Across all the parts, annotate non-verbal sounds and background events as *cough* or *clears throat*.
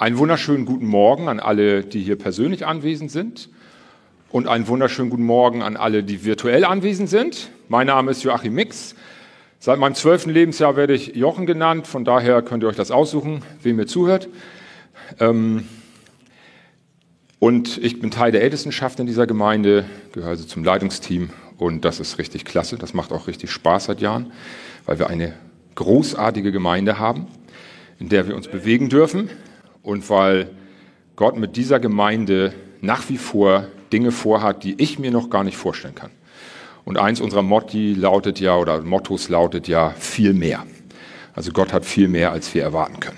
Einen wunderschönen guten Morgen an alle, die hier persönlich anwesend sind. Und einen wunderschönen guten Morgen an alle, die virtuell anwesend sind. Mein Name ist Joachim Mix. Seit meinem zwölften Lebensjahr werde ich Jochen genannt. Von daher könnt ihr euch das aussuchen, wem ihr zuhört. Ähm, und ich bin Teil der Ältestenschaft in dieser Gemeinde, gehöre also zum Leitungsteam. Und das ist richtig klasse. Das macht auch richtig Spaß seit Jahren, weil wir eine großartige Gemeinde haben, in der wir uns bewegen dürfen und weil Gott mit dieser Gemeinde nach wie vor Dinge vorhat, die ich mir noch gar nicht vorstellen kann. Und eins unserer Motti lautet ja, oder Mottos lautet ja, viel mehr. Also Gott hat viel mehr, als wir erwarten können.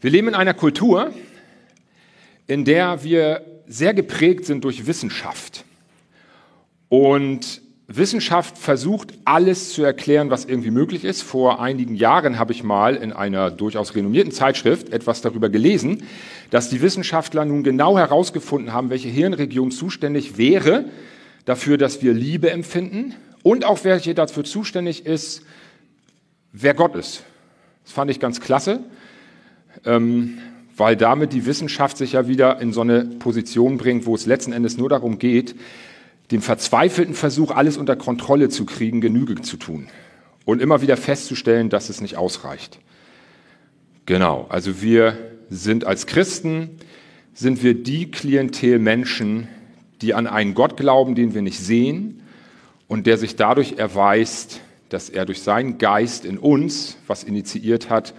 Wir leben in einer Kultur, in der wir sehr geprägt sind durch Wissenschaft. Und Wissenschaft versucht, alles zu erklären, was irgendwie möglich ist. Vor einigen Jahren habe ich mal in einer durchaus renommierten Zeitschrift etwas darüber gelesen, dass die Wissenschaftler nun genau herausgefunden haben, welche Hirnregion zuständig wäre dafür, dass wir Liebe empfinden und auch welche dafür zuständig ist, wer Gott ist. Das fand ich ganz klasse, ähm, weil damit die Wissenschaft sich ja wieder in so eine Position bringt, wo es letzten Endes nur darum geht, dem verzweifelten Versuch, alles unter Kontrolle zu kriegen, Genüge zu tun und immer wieder festzustellen, dass es nicht ausreicht. Genau, also wir sind als Christen, sind wir die Klientel Menschen, die an einen Gott glauben, den wir nicht sehen und der sich dadurch erweist, dass er durch seinen Geist in uns was initiiert hat,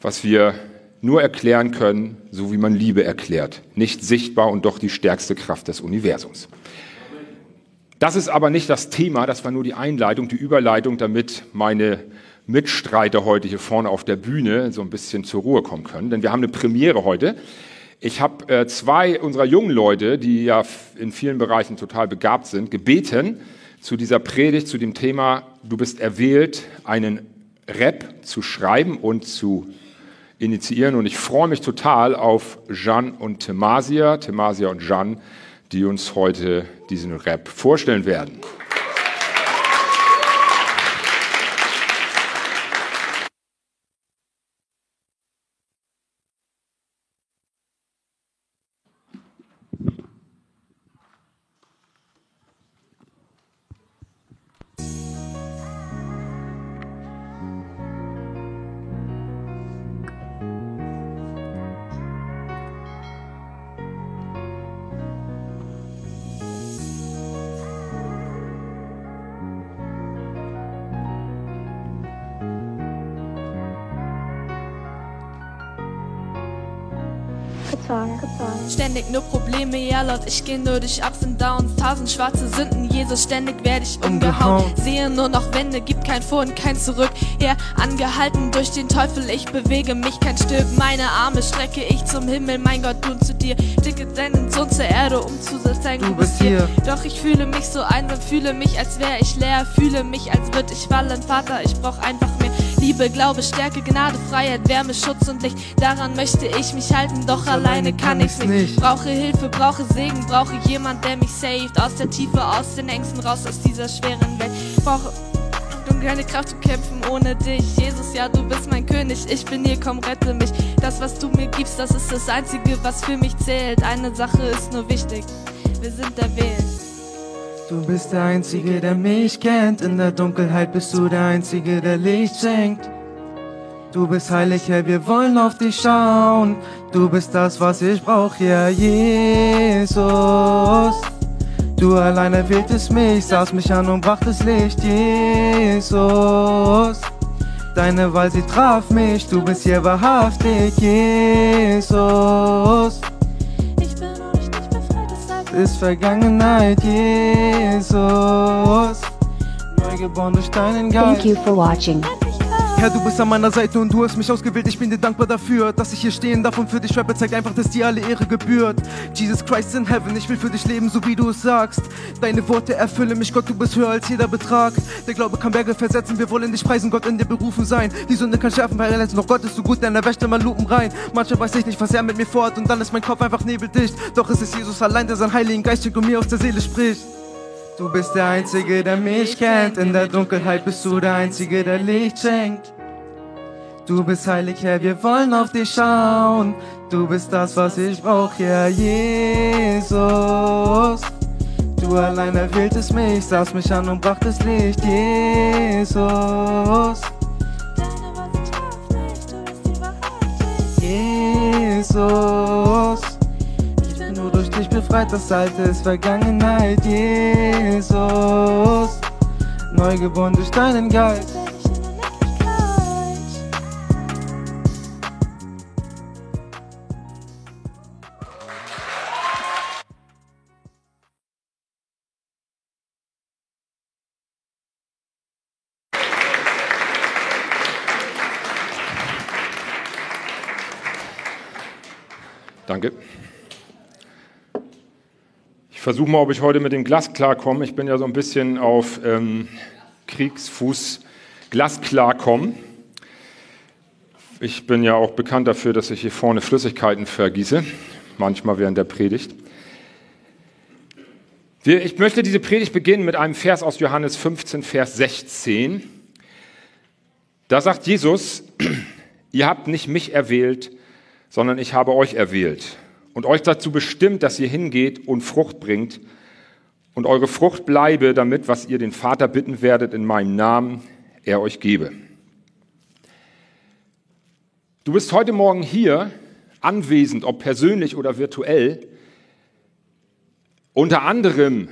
was wir nur erklären können, so wie man Liebe erklärt. Nicht sichtbar und doch die stärkste Kraft des Universums. Das ist aber nicht das Thema, das war nur die Einleitung, die Überleitung, damit meine Mitstreiter heute hier vorne auf der Bühne so ein bisschen zur Ruhe kommen können. Denn wir haben eine Premiere heute. Ich habe äh, zwei unserer jungen Leute, die ja in vielen Bereichen total begabt sind, gebeten, zu dieser Predigt, zu dem Thema, du bist erwählt, einen Rap zu schreiben und zu initiieren. Und ich freue mich total auf Jeanne und Themasia, Themasia und Jeanne, die uns heute diesen Rap vorstellen werden. Lord, ich geh nur durch Ups und Downs Tausend schwarze Sünden, Jesus, ständig werde ich umgehauen. Sehe nur noch Wände, gibt kein Vor und kein Zurück. Ja, angehalten durch den Teufel, ich bewege mich kein Stück Meine Arme strecke ich zum Himmel, mein Gott, du zu dir. Dicke deinen Sohn zur Erde, um zu sein, du bist hier. Doch ich fühle mich so einsam, fühle mich, als wäre ich leer. Fühle mich, als würd ich fallen, Vater, ich brauch einfach mehr Liebe, Glaube, Stärke, Gnade, Freiheit, Wärme, Schutz und Licht. Daran möchte ich mich halten, doch alleine kann ich's nicht. Brauche Hilfe, brauche Segen, brauche jemand, der mich saved. Aus der Tiefe, aus den Ängsten, raus aus dieser schweren Welt. Brauche und keine Kraft zu kämpfen ohne dich. Jesus, ja, du bist mein König, ich bin hier, komm, rette mich. Das, was du mir gibst, das ist das Einzige, was für mich zählt. Eine Sache ist nur wichtig, wir sind erwählt. Du bist der Einzige, der mich kennt. In der Dunkelheit bist du der Einzige, der Licht schenkt. Du bist heilig, Herr, wir wollen auf dich schauen. Du bist das, was ich brauch, ja, Jesus. Du alleine wähltest mich, sahst mich an und brachtest Licht, Jesus. Deine Wahl, sie traf mich, du bist hier wahrhaftig, Jesus ist Vergangenheit, Jesus. Neugeboren durch deinen Geist. Thank you for watching. Herr, du bist an meiner Seite und du hast mich ausgewählt. Ich bin dir dankbar dafür, dass ich hier stehen darf und für dich rappe. Zeigt einfach, dass dir alle Ehre gebührt. Jesus Christ in Heaven, ich will für dich leben, so wie du es sagst. Deine Worte erfüllen mich, Gott, du bist höher als jeder Betrag. Der Glaube kann Berge versetzen, wir wollen dich preisen, Gott in dir berufen sein. Die Sünde kann schärfen, weil er lässt noch Gott ist so gut, denn er wäscht immer Lupen rein. Manchmal weiß ich nicht, was er mit mir vorhat und dann ist mein Kopf einfach nebeldicht. Doch es ist Jesus allein, der seinen Heiligen Geist schickt und mir aus der Seele spricht. Du bist der Einzige, der mich kennt. In der Dunkelheit bist du der Einzige, der Licht schenkt. Du bist heilig, Herr, wir wollen auf dich schauen. Du bist das, was ich brauch, ja, Jesus. Du allein erwähltest mich, sahst mich an und brachtest Licht, Jesus. Deine dich befreit, das Alte ist Vergangenheit, Jesus. Neugeboren durch deinen Geist. Versuche mal, ob ich heute mit dem Glas klarkomme. Ich bin ja so ein bisschen auf ähm, Kriegsfuß Glas klarkommen. Ich bin ja auch bekannt dafür, dass ich hier vorne Flüssigkeiten vergieße, manchmal während der Predigt. Ich möchte diese Predigt beginnen mit einem Vers aus Johannes 15, Vers 16. Da sagt Jesus, *clears throat* ihr habt nicht mich erwählt, sondern ich habe euch erwählt und euch dazu bestimmt, dass ihr hingeht und Frucht bringt und eure Frucht bleibe, damit, was ihr den Vater bitten werdet in meinem Namen, er euch gebe. Du bist heute Morgen hier anwesend, ob persönlich oder virtuell, unter anderem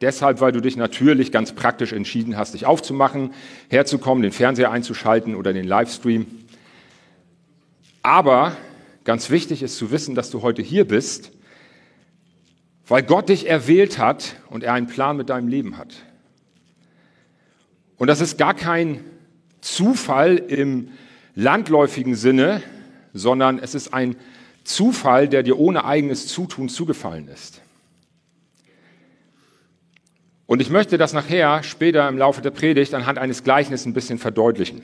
deshalb, weil du dich natürlich ganz praktisch entschieden hast, dich aufzumachen, herzukommen, den Fernseher einzuschalten oder den Livestream. Aber ganz wichtig ist zu wissen, dass du heute hier bist, weil Gott dich erwählt hat und er einen Plan mit deinem Leben hat. Und das ist gar kein Zufall im landläufigen Sinne, sondern es ist ein Zufall, der dir ohne eigenes Zutun zugefallen ist. Und ich möchte das nachher, später im Laufe der Predigt, anhand eines Gleichnisses ein bisschen verdeutlichen.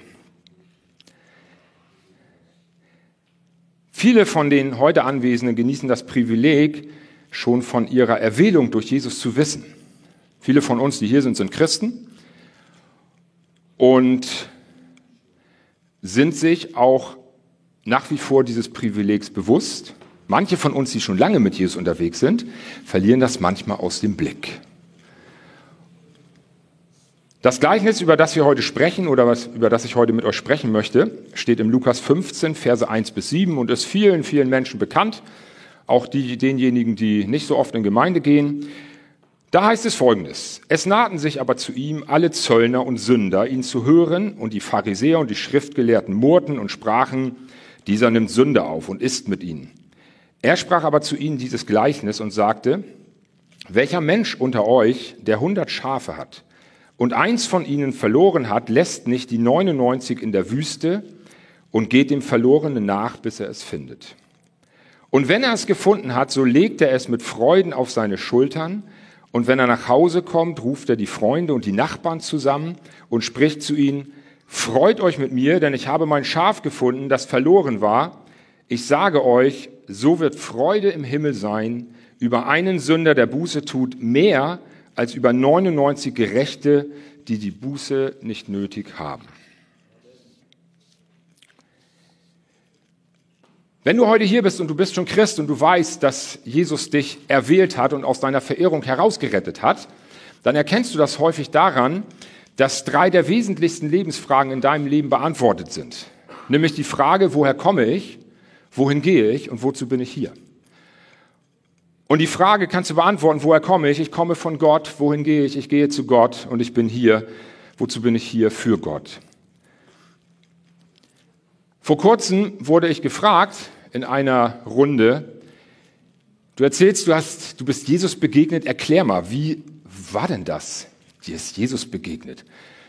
Viele von den heute Anwesenden genießen das Privileg, schon von ihrer Erwählung durch Jesus zu wissen. Viele von uns, die hier sind, sind Christen und sind sich auch nach wie vor dieses Privilegs bewusst. Manche von uns, die schon lange mit Jesus unterwegs sind, verlieren das manchmal aus dem Blick. Das Gleichnis, über das wir heute sprechen oder was, über das ich heute mit euch sprechen möchte, steht im Lukas 15, Verse 1 bis 7 und ist vielen, vielen Menschen bekannt, auch die, denjenigen, die nicht so oft in Gemeinde gehen. Da heißt es folgendes. Es nahten sich aber zu ihm alle Zöllner und Sünder, ihn zu hören, und die Pharisäer und die Schriftgelehrten murrten und sprachen, dieser nimmt Sünde auf und isst mit ihnen. Er sprach aber zu ihnen dieses Gleichnis und sagte, welcher Mensch unter euch, der hundert Schafe hat, und eins von ihnen verloren hat, lässt nicht die 99 in der Wüste und geht dem Verlorenen nach, bis er es findet. Und wenn er es gefunden hat, so legt er es mit Freuden auf seine Schultern, und wenn er nach Hause kommt, ruft er die Freunde und die Nachbarn zusammen und spricht zu ihnen, Freut euch mit mir, denn ich habe mein Schaf gefunden, das verloren war. Ich sage euch, so wird Freude im Himmel sein über einen Sünder, der Buße tut, mehr als über 99 Gerechte, die die Buße nicht nötig haben. Wenn du heute hier bist und du bist schon Christ und du weißt, dass Jesus dich erwählt hat und aus deiner Verirrung herausgerettet hat, dann erkennst du das häufig daran, dass drei der wesentlichsten Lebensfragen in deinem Leben beantwortet sind. Nämlich die Frage, woher komme ich, wohin gehe ich und wozu bin ich hier? Und die Frage kannst du beantworten, woher komme ich? Ich komme von Gott, wohin gehe ich? Ich gehe zu Gott und ich bin hier. Wozu bin ich hier? Für Gott. Vor kurzem wurde ich gefragt in einer Runde, du erzählst, du, hast, du bist Jesus begegnet, erklär mal, wie war denn das? Dir ist Jesus begegnet.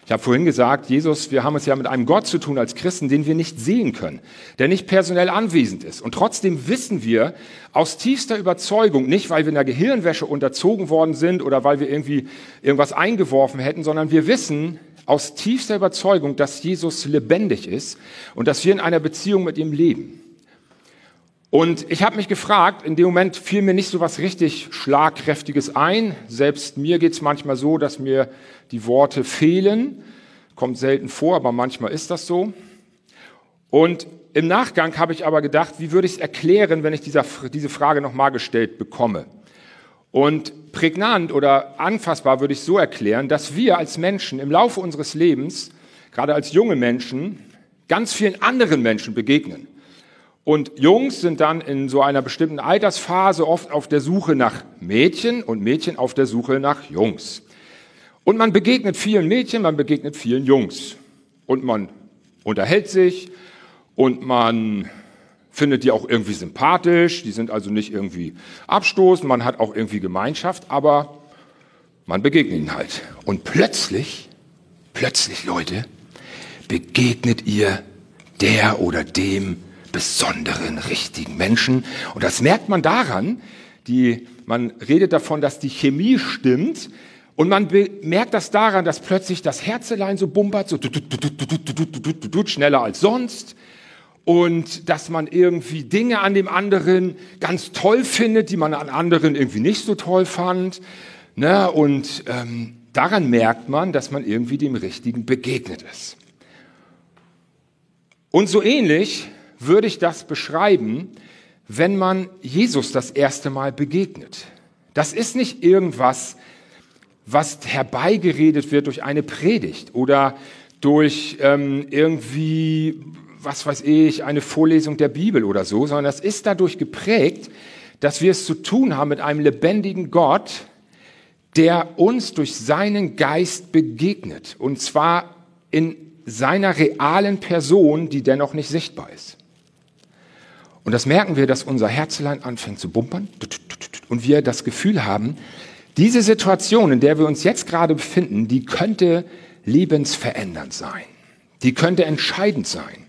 Ich habe vorhin gesagt, Jesus, wir haben es ja mit einem Gott zu tun als Christen, den wir nicht sehen können, der nicht personell anwesend ist. Und trotzdem wissen wir aus tiefster Überzeugung, nicht weil wir in der Gehirnwäsche unterzogen worden sind oder weil wir irgendwie irgendwas eingeworfen hätten, sondern wir wissen aus tiefster Überzeugung, dass Jesus lebendig ist und dass wir in einer Beziehung mit ihm leben. Und ich habe mich gefragt, in dem Moment fiel mir nicht so was richtig Schlagkräftiges ein. Selbst mir geht es manchmal so, dass mir die Worte fehlen. Kommt selten vor, aber manchmal ist das so. Und im Nachgang habe ich aber gedacht, wie würde ich es erklären, wenn ich dieser, diese Frage nochmal gestellt bekomme? Und prägnant oder anfassbar würde ich so erklären, dass wir als Menschen im Laufe unseres Lebens, gerade als junge Menschen, ganz vielen anderen Menschen begegnen. Und Jungs sind dann in so einer bestimmten Altersphase oft auf der Suche nach Mädchen und Mädchen auf der Suche nach Jungs. Und man begegnet vielen Mädchen, man begegnet vielen Jungs. Und man unterhält sich und man findet die auch irgendwie sympathisch, die sind also nicht irgendwie abstoßend, man hat auch irgendwie Gemeinschaft, aber man begegnet ihnen halt. Und plötzlich, plötzlich, Leute, begegnet ihr der oder dem besonderen, richtigen Menschen. Und das merkt man daran, die, man redet davon, dass die Chemie stimmt. Und man merkt das daran, dass plötzlich das Herzelein so bumpert, so schneller als sonst. Und dass man irgendwie Dinge an dem anderen ganz toll findet, die man an anderen irgendwie nicht so toll fand. Ne? Und ähm, daran merkt man, dass man irgendwie dem Richtigen begegnet ist. Und so ähnlich würde ich das beschreiben, wenn man Jesus das erste Mal begegnet. Das ist nicht irgendwas, was herbeigeredet wird durch eine Predigt oder durch ähm, irgendwie, was weiß ich, eine Vorlesung der Bibel oder so, sondern das ist dadurch geprägt, dass wir es zu tun haben mit einem lebendigen Gott, der uns durch seinen Geist begegnet. Und zwar in seiner realen Person, die dennoch nicht sichtbar ist. Und das merken wir, dass unser Herzlein anfängt zu bumpern und wir das Gefühl haben, diese Situation, in der wir uns jetzt gerade befinden, die könnte lebensverändernd sein. Die könnte entscheidend sein.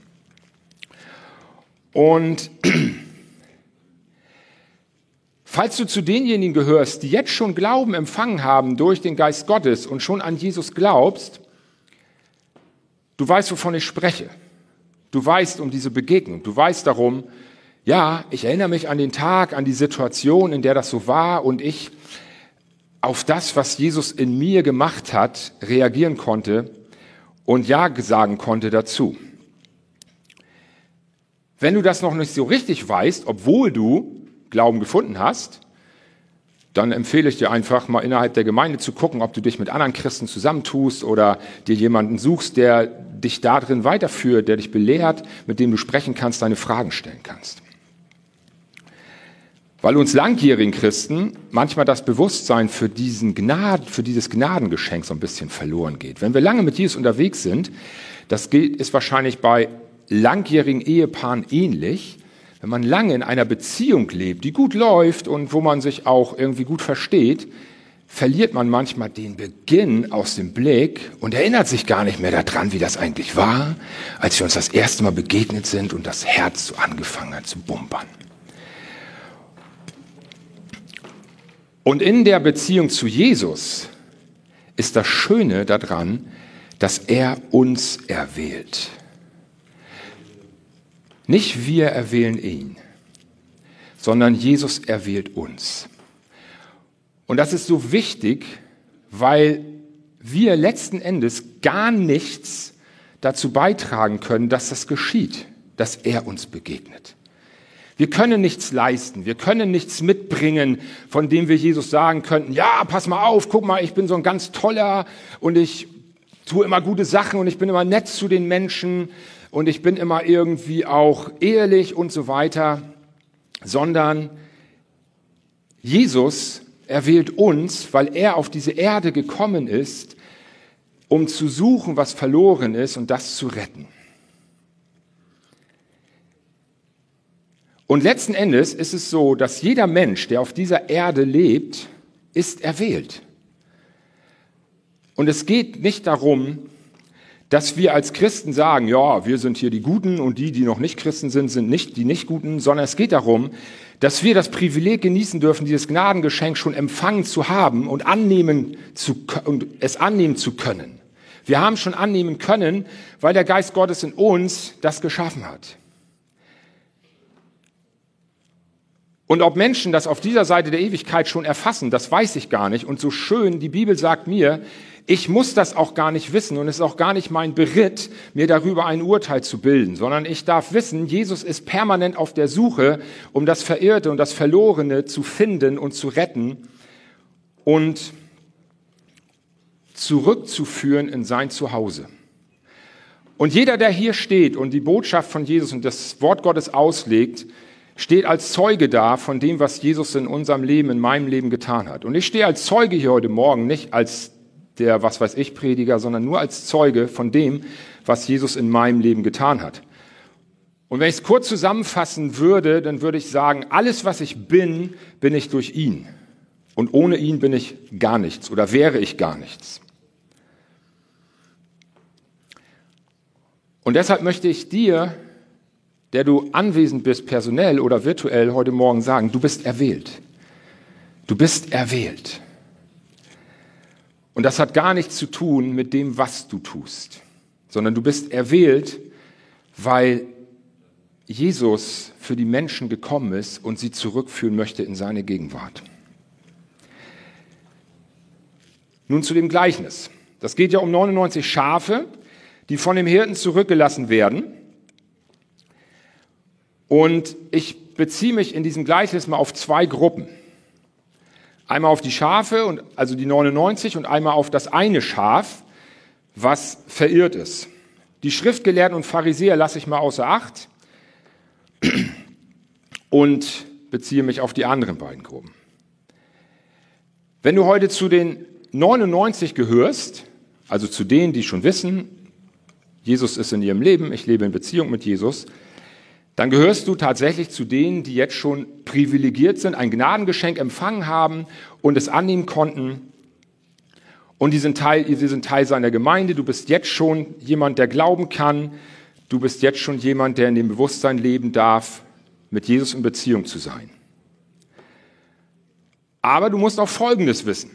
Und *clears throat* falls du zu denjenigen gehörst, die jetzt schon Glauben empfangen haben durch den Geist Gottes und schon an Jesus glaubst, du weißt, wovon ich spreche. Du weißt um diese Begegnung. Du weißt darum, ja, ich erinnere mich an den Tag, an die Situation, in der das so war und ich auf das, was Jesus in mir gemacht hat, reagieren konnte und Ja sagen konnte dazu. Wenn du das noch nicht so richtig weißt, obwohl du Glauben gefunden hast, dann empfehle ich dir einfach mal innerhalb der Gemeinde zu gucken, ob du dich mit anderen Christen zusammentust oder dir jemanden suchst, der dich darin weiterführt, der dich belehrt, mit dem du sprechen kannst, deine Fragen stellen kannst. Weil uns langjährigen Christen manchmal das Bewusstsein für, diesen Gnad, für dieses Gnadengeschenk so ein bisschen verloren geht. Wenn wir lange mit Jesus unterwegs sind, das ist wahrscheinlich bei langjährigen Ehepaaren ähnlich, wenn man lange in einer Beziehung lebt, die gut läuft und wo man sich auch irgendwie gut versteht, verliert man manchmal den Beginn aus dem Blick und erinnert sich gar nicht mehr daran, wie das eigentlich war, als wir uns das erste Mal begegnet sind und das Herz so angefangen hat zu bumpern. Und in der Beziehung zu Jesus ist das Schöne daran, dass er uns erwählt. Nicht wir erwählen ihn, sondern Jesus erwählt uns. Und das ist so wichtig, weil wir letzten Endes gar nichts dazu beitragen können, dass das geschieht, dass er uns begegnet. Wir können nichts leisten, wir können nichts mitbringen, von dem wir Jesus sagen könnten, ja, pass mal auf, guck mal, ich bin so ein ganz toller und ich tue immer gute Sachen und ich bin immer nett zu den Menschen und ich bin immer irgendwie auch ehrlich und so weiter, sondern Jesus erwählt uns, weil er auf diese Erde gekommen ist, um zu suchen, was verloren ist und das zu retten. Und letzten Endes ist es so, dass jeder Mensch, der auf dieser Erde lebt, ist erwählt. Und es geht nicht darum, dass wir als Christen sagen, ja, wir sind hier die Guten und die, die noch nicht Christen sind, sind nicht die Nicht-Guten, sondern es geht darum, dass wir das Privileg genießen dürfen, dieses Gnadengeschenk schon empfangen zu haben und annehmen zu, und es annehmen zu können. Wir haben schon annehmen können, weil der Geist Gottes in uns das geschaffen hat. Und ob Menschen das auf dieser Seite der Ewigkeit schon erfassen, das weiß ich gar nicht. Und so schön, die Bibel sagt mir, ich muss das auch gar nicht wissen und es ist auch gar nicht mein Beritt, mir darüber ein Urteil zu bilden, sondern ich darf wissen, Jesus ist permanent auf der Suche, um das Verirrte und das Verlorene zu finden und zu retten und zurückzuführen in sein Zuhause. Und jeder, der hier steht und die Botschaft von Jesus und das Wort Gottes auslegt, steht als Zeuge da von dem, was Jesus in unserem Leben, in meinem Leben getan hat. Und ich stehe als Zeuge hier heute Morgen, nicht als der, was weiß ich, Prediger, sondern nur als Zeuge von dem, was Jesus in meinem Leben getan hat. Und wenn ich es kurz zusammenfassen würde, dann würde ich sagen, alles, was ich bin, bin ich durch ihn. Und ohne ihn bin ich gar nichts oder wäre ich gar nichts. Und deshalb möchte ich dir der du anwesend bist, personell oder virtuell, heute Morgen sagen, du bist erwählt. Du bist erwählt. Und das hat gar nichts zu tun mit dem, was du tust, sondern du bist erwählt, weil Jesus für die Menschen gekommen ist und sie zurückführen möchte in seine Gegenwart. Nun zu dem Gleichnis. Das geht ja um 99 Schafe, die von dem Hirten zurückgelassen werden und ich beziehe mich in diesem Gleichnis mal auf zwei Gruppen. Einmal auf die Schafe, und, also die 99, und einmal auf das eine Schaf, was verirrt ist. Die Schriftgelehrten und Pharisäer lasse ich mal außer Acht *clears throat* und beziehe mich auf die anderen beiden Gruppen. Wenn du heute zu den 99 gehörst, also zu denen, die schon wissen, Jesus ist in ihrem Leben, ich lebe in Beziehung mit Jesus, dann gehörst du tatsächlich zu denen, die jetzt schon privilegiert sind, ein Gnadengeschenk empfangen haben und es annehmen konnten. Und die sind Teil, die sind Teil seiner Gemeinde. Du bist jetzt schon jemand, der glauben kann. Du bist jetzt schon jemand, der in dem Bewusstsein leben darf, mit Jesus in Beziehung zu sein. Aber du musst auch Folgendes wissen.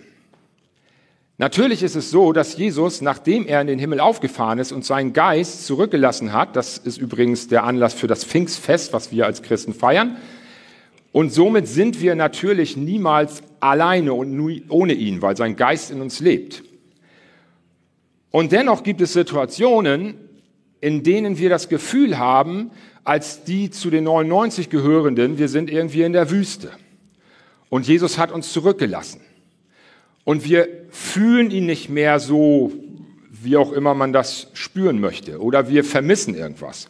Natürlich ist es so, dass Jesus, nachdem er in den Himmel aufgefahren ist und seinen Geist zurückgelassen hat, das ist übrigens der Anlass für das Pfingstfest, was wir als Christen feiern, und somit sind wir natürlich niemals alleine und ohne ihn, weil sein Geist in uns lebt. Und dennoch gibt es Situationen, in denen wir das Gefühl haben, als die zu den 99 Gehörenden, wir sind irgendwie in der Wüste. Und Jesus hat uns zurückgelassen und wir fühlen ihn nicht mehr so, wie auch immer man das spüren möchte, oder wir vermissen irgendwas.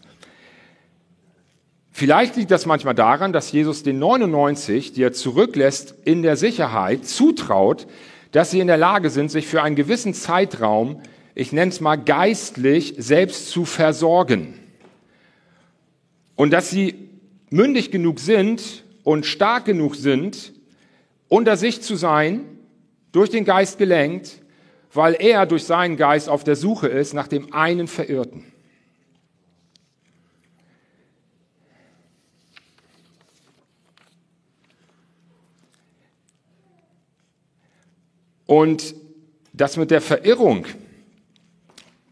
Vielleicht liegt das manchmal daran, dass Jesus den 99, die er zurücklässt, in der Sicherheit zutraut, dass sie in der Lage sind, sich für einen gewissen Zeitraum, ich nenne es mal geistlich, selbst zu versorgen. Und dass sie mündig genug sind und stark genug sind, unter sich zu sein durch den Geist gelenkt, weil er durch seinen Geist auf der Suche ist nach dem einen Verirrten. Und das mit der Verirrung,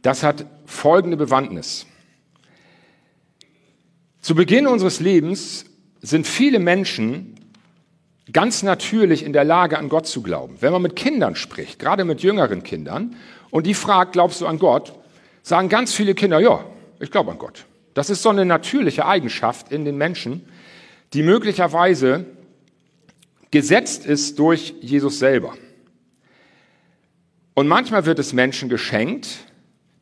das hat folgende Bewandtnis. Zu Beginn unseres Lebens sind viele Menschen ganz natürlich in der Lage, an Gott zu glauben. Wenn man mit Kindern spricht, gerade mit jüngeren Kindern, und die fragt, glaubst du an Gott, sagen ganz viele Kinder, ja, ich glaube an Gott. Das ist so eine natürliche Eigenschaft in den Menschen, die möglicherweise gesetzt ist durch Jesus selber. Und manchmal wird es Menschen geschenkt,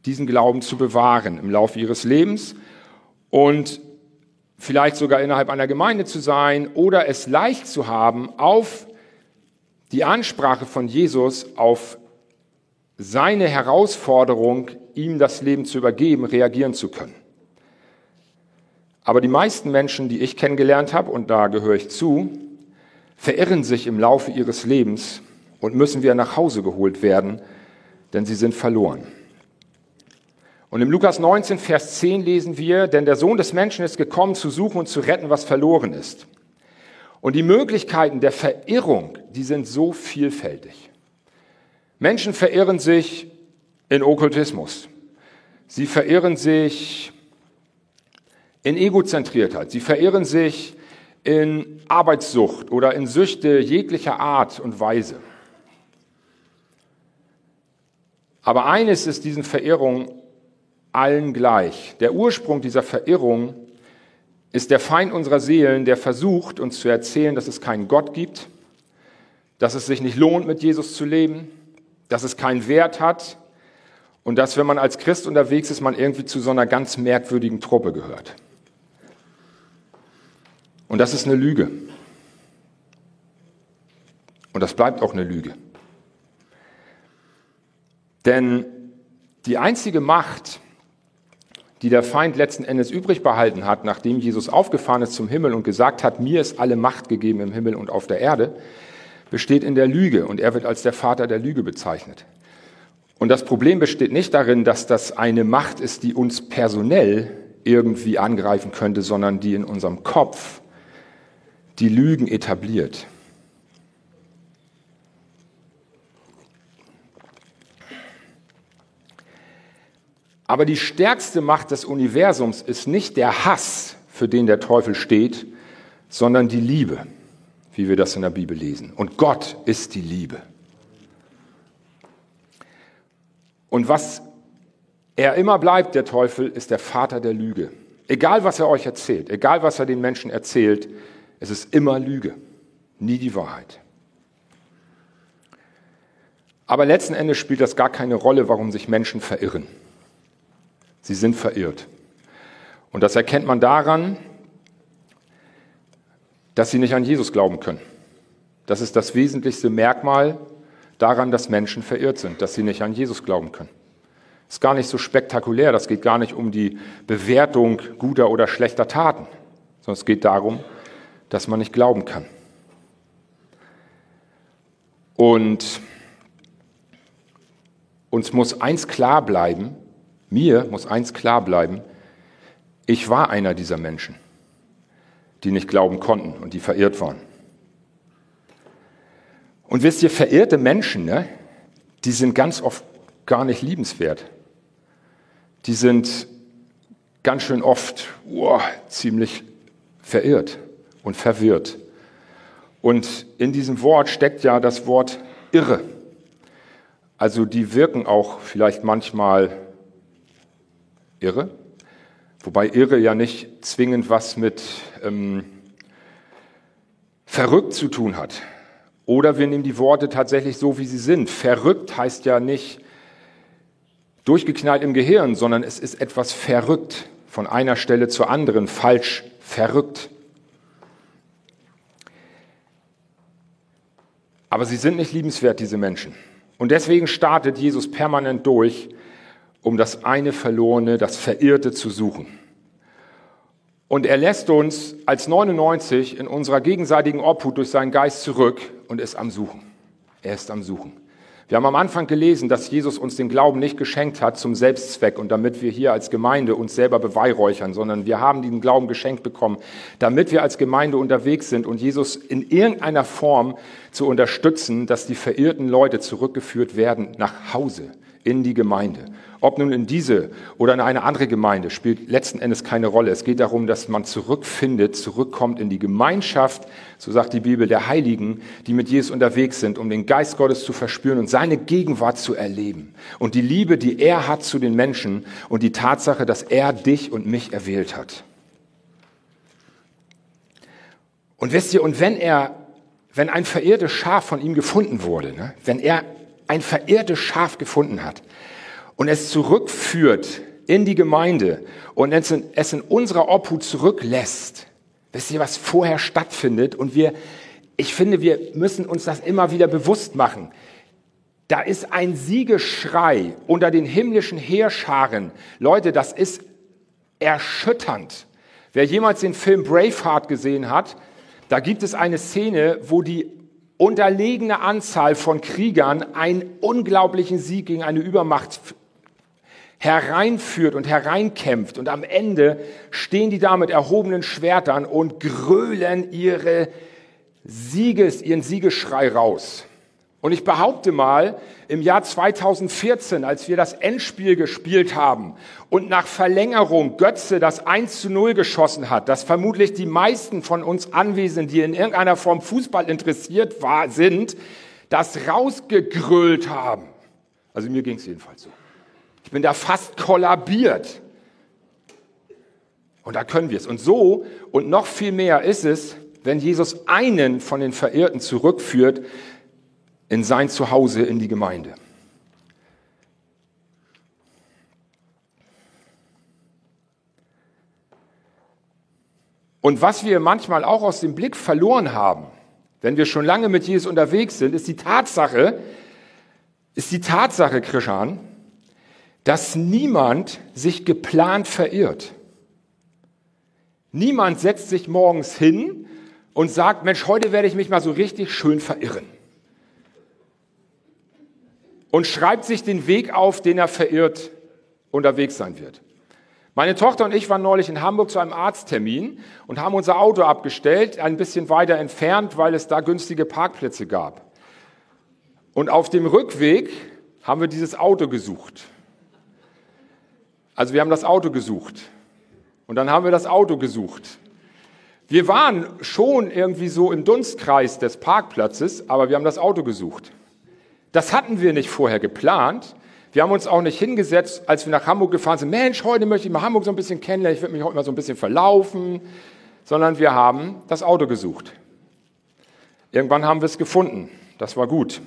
diesen Glauben zu bewahren im Laufe ihres Lebens. Und vielleicht sogar innerhalb einer Gemeinde zu sein oder es leicht zu haben, auf die Ansprache von Jesus, auf seine Herausforderung, ihm das Leben zu übergeben, reagieren zu können. Aber die meisten Menschen, die ich kennengelernt habe, und da gehöre ich zu, verirren sich im Laufe ihres Lebens und müssen wieder nach Hause geholt werden, denn sie sind verloren. Und im Lukas 19, Vers 10 lesen wir, denn der Sohn des Menschen ist gekommen, zu suchen und zu retten, was verloren ist. Und die Möglichkeiten der Verirrung, die sind so vielfältig. Menschen verirren sich in Okkultismus. Sie verirren sich in Egozentriertheit. Sie verirren sich in Arbeitssucht oder in Süchte jeglicher Art und Weise. Aber eines ist diesen Verirrungen allen gleich. Der Ursprung dieser Verirrung ist der Feind unserer Seelen, der versucht, uns zu erzählen, dass es keinen Gott gibt, dass es sich nicht lohnt, mit Jesus zu leben, dass es keinen Wert hat und dass, wenn man als Christ unterwegs ist, man irgendwie zu so einer ganz merkwürdigen Truppe gehört. Und das ist eine Lüge. Und das bleibt auch eine Lüge. Denn die einzige Macht, die der Feind letzten Endes übrig behalten hat, nachdem Jesus aufgefahren ist zum Himmel und gesagt hat, mir ist alle Macht gegeben im Himmel und auf der Erde, besteht in der Lüge und er wird als der Vater der Lüge bezeichnet. Und das Problem besteht nicht darin, dass das eine Macht ist, die uns personell irgendwie angreifen könnte, sondern die in unserem Kopf die Lügen etabliert. Aber die stärkste Macht des Universums ist nicht der Hass, für den der Teufel steht, sondern die Liebe, wie wir das in der Bibel lesen. Und Gott ist die Liebe. Und was er immer bleibt, der Teufel, ist der Vater der Lüge. Egal, was er euch erzählt, egal, was er den Menschen erzählt, es ist immer Lüge, nie die Wahrheit. Aber letzten Endes spielt das gar keine Rolle, warum sich Menschen verirren. Sie sind verirrt. Und das erkennt man daran, dass sie nicht an Jesus glauben können. Das ist das wesentlichste Merkmal daran, dass Menschen verirrt sind, dass sie nicht an Jesus glauben können. Das ist gar nicht so spektakulär, das geht gar nicht um die Bewertung guter oder schlechter Taten, sondern es geht darum, dass man nicht glauben kann. Und uns muss eins klar bleiben, mir muss eins klar bleiben, ich war einer dieser Menschen, die nicht glauben konnten und die verirrt waren. Und wisst ihr, verirrte Menschen, ne, die sind ganz oft gar nicht liebenswert. Die sind ganz schön oft oh, ziemlich verirrt und verwirrt. Und in diesem Wort steckt ja das Wort irre. Also die wirken auch vielleicht manchmal irre, wobei irre ja nicht zwingend was mit ähm, verrückt zu tun hat. Oder wir nehmen die Worte tatsächlich so, wie sie sind. Verrückt heißt ja nicht durchgeknallt im Gehirn, sondern es ist etwas verrückt, von einer Stelle zur anderen, falsch, verrückt. Aber sie sind nicht liebenswert, diese Menschen. Und deswegen startet Jesus permanent durch, um das eine Verlorene, das Verirrte zu suchen. Und er lässt uns als 99 in unserer gegenseitigen Obhut durch seinen Geist zurück und ist am Suchen. Er ist am Suchen. Wir haben am Anfang gelesen, dass Jesus uns den Glauben nicht geschenkt hat zum Selbstzweck und damit wir hier als Gemeinde uns selber beweihräuchern, sondern wir haben diesen Glauben geschenkt bekommen, damit wir als Gemeinde unterwegs sind und Jesus in irgendeiner Form zu unterstützen, dass die verirrten Leute zurückgeführt werden nach Hause in die Gemeinde. Ob nun in diese oder in eine andere Gemeinde, spielt letzten Endes keine Rolle. Es geht darum, dass man zurückfindet, zurückkommt in die Gemeinschaft, so sagt die Bibel, der Heiligen, die mit Jesus unterwegs sind, um den Geist Gottes zu verspüren und seine Gegenwart zu erleben. Und die Liebe, die er hat zu den Menschen und die Tatsache, dass er dich und mich erwählt hat. Und wisst ihr, und wenn er, wenn ein verirrtes Schaf von ihm gefunden wurde, ne, wenn er ein verirrtes Schaf gefunden hat und es zurückführt in die Gemeinde und es in, es in unserer Obhut zurücklässt, wisst ihr, was vorher stattfindet? Und wir, ich finde, wir müssen uns das immer wieder bewusst machen. Da ist ein Siegeschrei unter den himmlischen Heerscharen. Leute, das ist erschütternd. Wer jemals den Film Braveheart gesehen hat, da gibt es eine Szene, wo die unterlegene Anzahl von Kriegern einen unglaublichen Sieg gegen eine Übermacht hereinführt und hereinkämpft. Und am Ende stehen die da mit erhobenen Schwertern und grölen ihre Sieges, ihren Siegesschrei raus. Und ich behaupte mal, im Jahr 2014, als wir das Endspiel gespielt haben und nach Verlängerung Götze das 1 zu 0 geschossen hat, dass vermutlich die meisten von uns Anwesenden, die in irgendeiner Form Fußball interessiert war, sind, das rausgegrölt haben. Also mir ging es jedenfalls so. Ich bin da fast kollabiert. Und da können wir es. Und so und noch viel mehr ist es, wenn Jesus einen von den Verirrten zurückführt in sein Zuhause, in die Gemeinde. Und was wir manchmal auch aus dem Blick verloren haben, wenn wir schon lange mit Jesus unterwegs sind, ist die Tatsache, ist die Tatsache, Krishan, dass niemand sich geplant verirrt. Niemand setzt sich morgens hin und sagt, Mensch, heute werde ich mich mal so richtig schön verirren und schreibt sich den Weg auf, den er verirrt unterwegs sein wird. Meine Tochter und ich waren neulich in Hamburg zu einem Arzttermin und haben unser Auto abgestellt, ein bisschen weiter entfernt, weil es da günstige Parkplätze gab. Und auf dem Rückweg haben wir dieses Auto gesucht. Also wir haben das Auto gesucht. Und dann haben wir das Auto gesucht. Wir waren schon irgendwie so im Dunstkreis des Parkplatzes, aber wir haben das Auto gesucht. Das hatten wir nicht vorher geplant. Wir haben uns auch nicht hingesetzt, als wir nach Hamburg gefahren sind, Mensch, heute möchte ich mal Hamburg so ein bisschen kennenlernen, ich würde mich heute mal so ein bisschen verlaufen, sondern wir haben das Auto gesucht. Irgendwann haben wir es gefunden. Das war gut.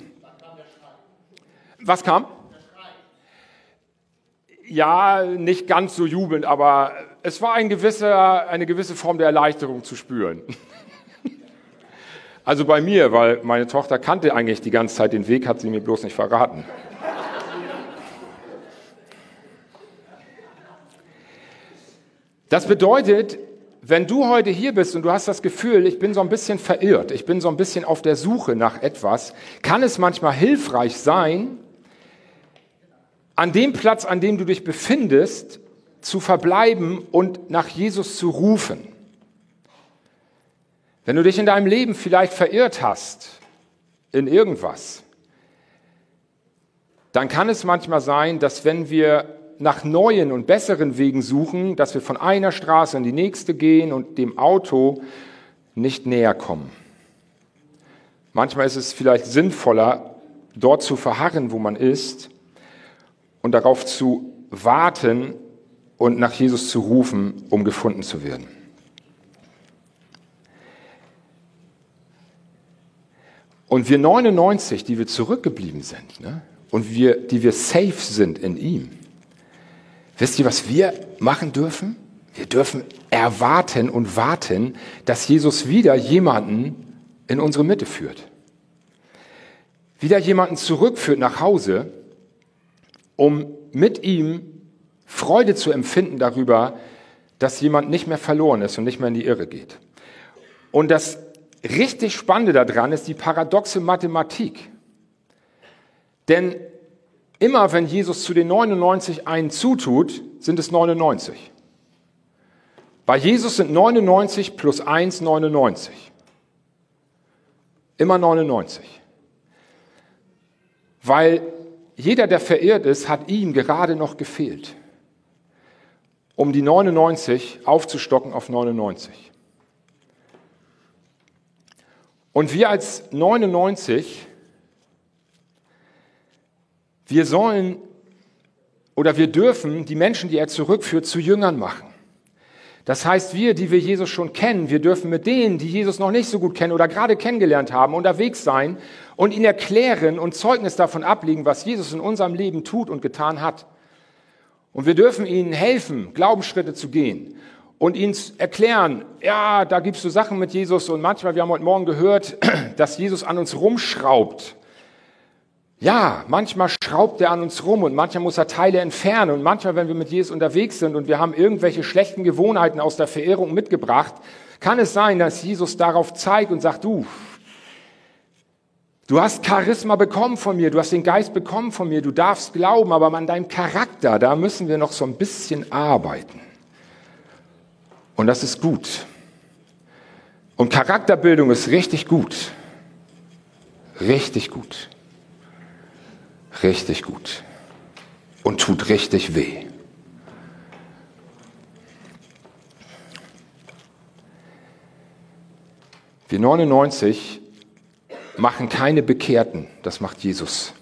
Was kam? Ja, nicht ganz so jubelnd, aber es war ein gewisser, eine gewisse Form der Erleichterung zu spüren. *laughs* Also bei mir, weil meine Tochter kannte eigentlich die ganze Zeit den Weg, hat sie mir bloß nicht verraten. Das bedeutet, wenn du heute hier bist und du hast das Gefühl, ich bin so ein bisschen verirrt, ich bin so ein bisschen auf der Suche nach etwas, kann es manchmal hilfreich sein, an dem Platz, an dem du dich befindest, zu verbleiben und nach Jesus zu rufen. Wenn du dich in deinem Leben vielleicht verirrt hast in irgendwas, dann kann es manchmal sein, dass wenn wir nach neuen und besseren Wegen suchen, dass wir von einer Straße in die nächste gehen und dem Auto nicht näher kommen. Manchmal ist es vielleicht sinnvoller, dort zu verharren, wo man ist und darauf zu warten und nach Jesus zu rufen, um gefunden zu werden. Und wir 99, die wir zurückgeblieben sind, ne? und wir, die wir safe sind in ihm, wisst ihr, was wir machen dürfen? Wir dürfen erwarten und warten, dass Jesus wieder jemanden in unsere Mitte führt. Wieder jemanden zurückführt nach Hause, um mit ihm Freude zu empfinden darüber, dass jemand nicht mehr verloren ist und nicht mehr in die Irre geht. Und das richtig Spannende daran ist die paradoxe Mathematik. Denn immer wenn Jesus zu den 99 einen zutut, sind es 99. Bei Jesus sind 99 plus 1 99. Immer 99. Weil jeder, der verehrt ist, hat ihm gerade noch gefehlt, um die 99 aufzustocken auf 99. Und wir als 99, wir sollen oder wir dürfen die Menschen, die er zurückführt, zu Jüngern machen. Das heißt, wir, die wir Jesus schon kennen, wir dürfen mit denen, die Jesus noch nicht so gut kennen oder gerade kennengelernt haben, unterwegs sein und ihnen erklären und Zeugnis davon ablegen, was Jesus in unserem Leben tut und getan hat. Und wir dürfen ihnen helfen, Glaubensschritte zu gehen und ihnen erklären, ja, da gibst du Sachen mit Jesus und manchmal, wir haben heute Morgen gehört, *clears throat* dass Jesus an uns rumschraubt. Ja, manchmal schraubt er an uns rum und manchmal muss er Teile entfernen und manchmal, wenn wir mit Jesus unterwegs sind und wir haben irgendwelche schlechten Gewohnheiten aus der Verehrung mitgebracht, kann es sein, dass Jesus darauf zeigt und sagt, du, du hast Charisma bekommen von mir, du hast den Geist bekommen von mir, du darfst glauben, aber an deinem Charakter, da müssen wir noch so ein bisschen arbeiten. Und das ist gut. Und Charakterbildung ist richtig gut. Richtig gut. Richtig gut. Und tut richtig weh. Wir 99 machen keine Bekehrten, das macht Jesus.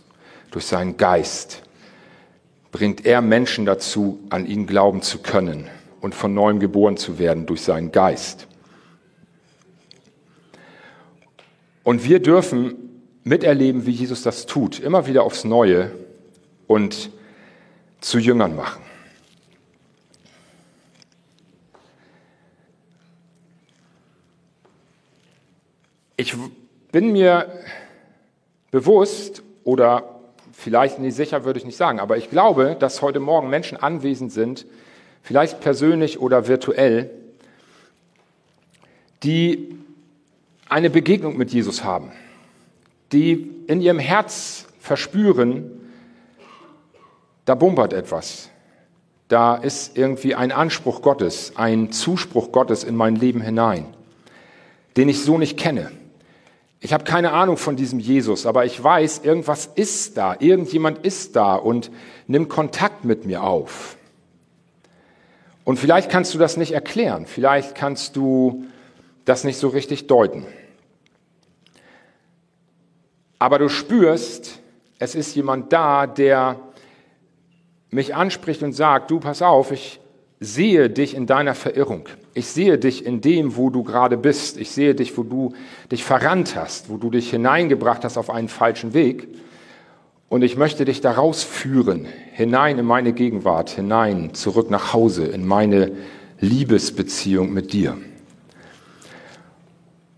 Durch seinen Geist bringt er Menschen dazu, an ihn glauben zu können und von neuem geboren zu werden durch seinen Geist. Und wir dürfen miterleben, wie Jesus das tut, immer wieder aufs Neue und zu Jüngern machen. Ich bin mir bewusst oder vielleicht nicht sicher würde ich nicht sagen, aber ich glaube, dass heute Morgen Menschen anwesend sind, vielleicht persönlich oder virtuell, die eine Begegnung mit Jesus haben, die in ihrem Herz verspüren, da bumpert etwas. Da ist irgendwie ein Anspruch Gottes, ein Zuspruch Gottes in mein Leben hinein, den ich so nicht kenne. Ich habe keine Ahnung von diesem Jesus, aber ich weiß, irgendwas ist da, irgendjemand ist da und nimmt Kontakt mit mir auf. Und vielleicht kannst du das nicht erklären, vielleicht kannst du das nicht so richtig deuten. Aber du spürst, es ist jemand da, der mich anspricht und sagt, du pass auf, ich sehe dich in deiner Verirrung. Ich sehe dich in dem, wo du gerade bist. Ich sehe dich, wo du dich verrannt hast, wo du dich hineingebracht hast auf einen falschen Weg. Und ich möchte dich daraus führen, hinein in meine Gegenwart, hinein, zurück nach Hause, in meine Liebesbeziehung mit dir.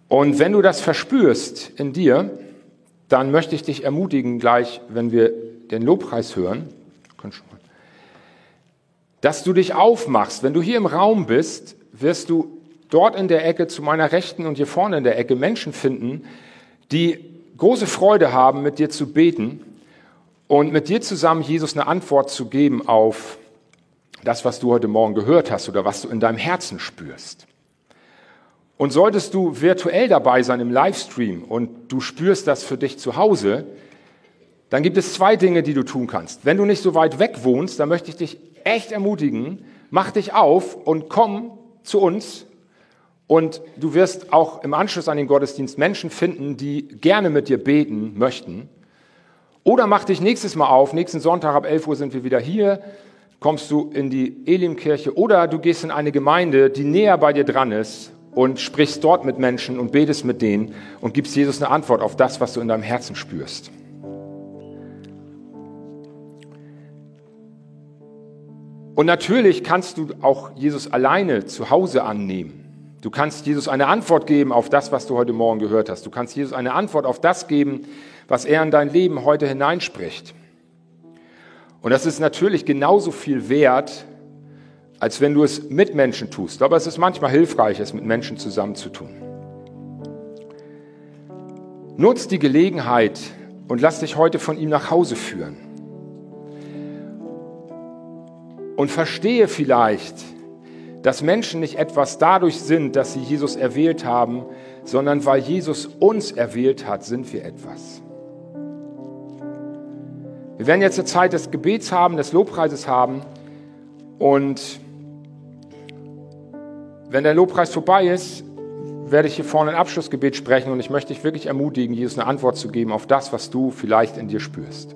Und wenn du das verspürst in dir, dann möchte ich dich ermutigen, gleich, wenn wir den Lobpreis hören, dass du dich aufmachst. Wenn du hier im Raum bist, wirst du dort in der Ecke zu meiner Rechten und hier vorne in der Ecke Menschen finden, die große Freude haben, mit dir zu beten und mit dir zusammen Jesus eine Antwort zu geben auf das, was du heute Morgen gehört hast oder was du in deinem Herzen spürst. Und solltest du virtuell dabei sein im Livestream und du spürst das für dich zu Hause, dann gibt es zwei Dinge, die du tun kannst. Wenn du nicht so weit weg wohnst, dann möchte ich dich echt ermutigen, mach dich auf und komm zu uns. Und du wirst auch im Anschluss an den Gottesdienst Menschen finden, die gerne mit dir beten möchten. Oder mach dich nächstes Mal auf, nächsten Sonntag ab 11 Uhr sind wir wieder hier, kommst du in die Elimkirche oder du gehst in eine Gemeinde, die näher bei dir dran ist und sprichst dort mit Menschen und betest mit denen und gibst Jesus eine Antwort auf das, was du in deinem Herzen spürst. Und natürlich kannst du auch Jesus alleine zu Hause annehmen. Du kannst Jesus eine Antwort geben auf das, was du heute Morgen gehört hast. Du kannst Jesus eine Antwort auf das geben, was er in dein Leben heute hineinspricht. Und das ist natürlich genauso viel wert, als wenn du es mit Menschen tust. Aber es ist manchmal hilfreich, es mit Menschen zusammen zu tun. Nutz die Gelegenheit und lass dich heute von ihm nach Hause führen. und verstehe vielleicht, dass Menschen nicht etwas dadurch sind, dass sie Jesus erwählt haben, sondern weil Jesus uns erwählt hat, sind wir etwas. Wir werden jetzt eine Zeit des Gebets haben, des Lobpreises haben und wenn der Lobpreis vorbei ist, werde ich hier vorne ein Abschlussgebet sprechen und ich möchte dich wirklich ermutigen, Jesus eine Antwort zu geben auf das, was du vielleicht in dir spürst.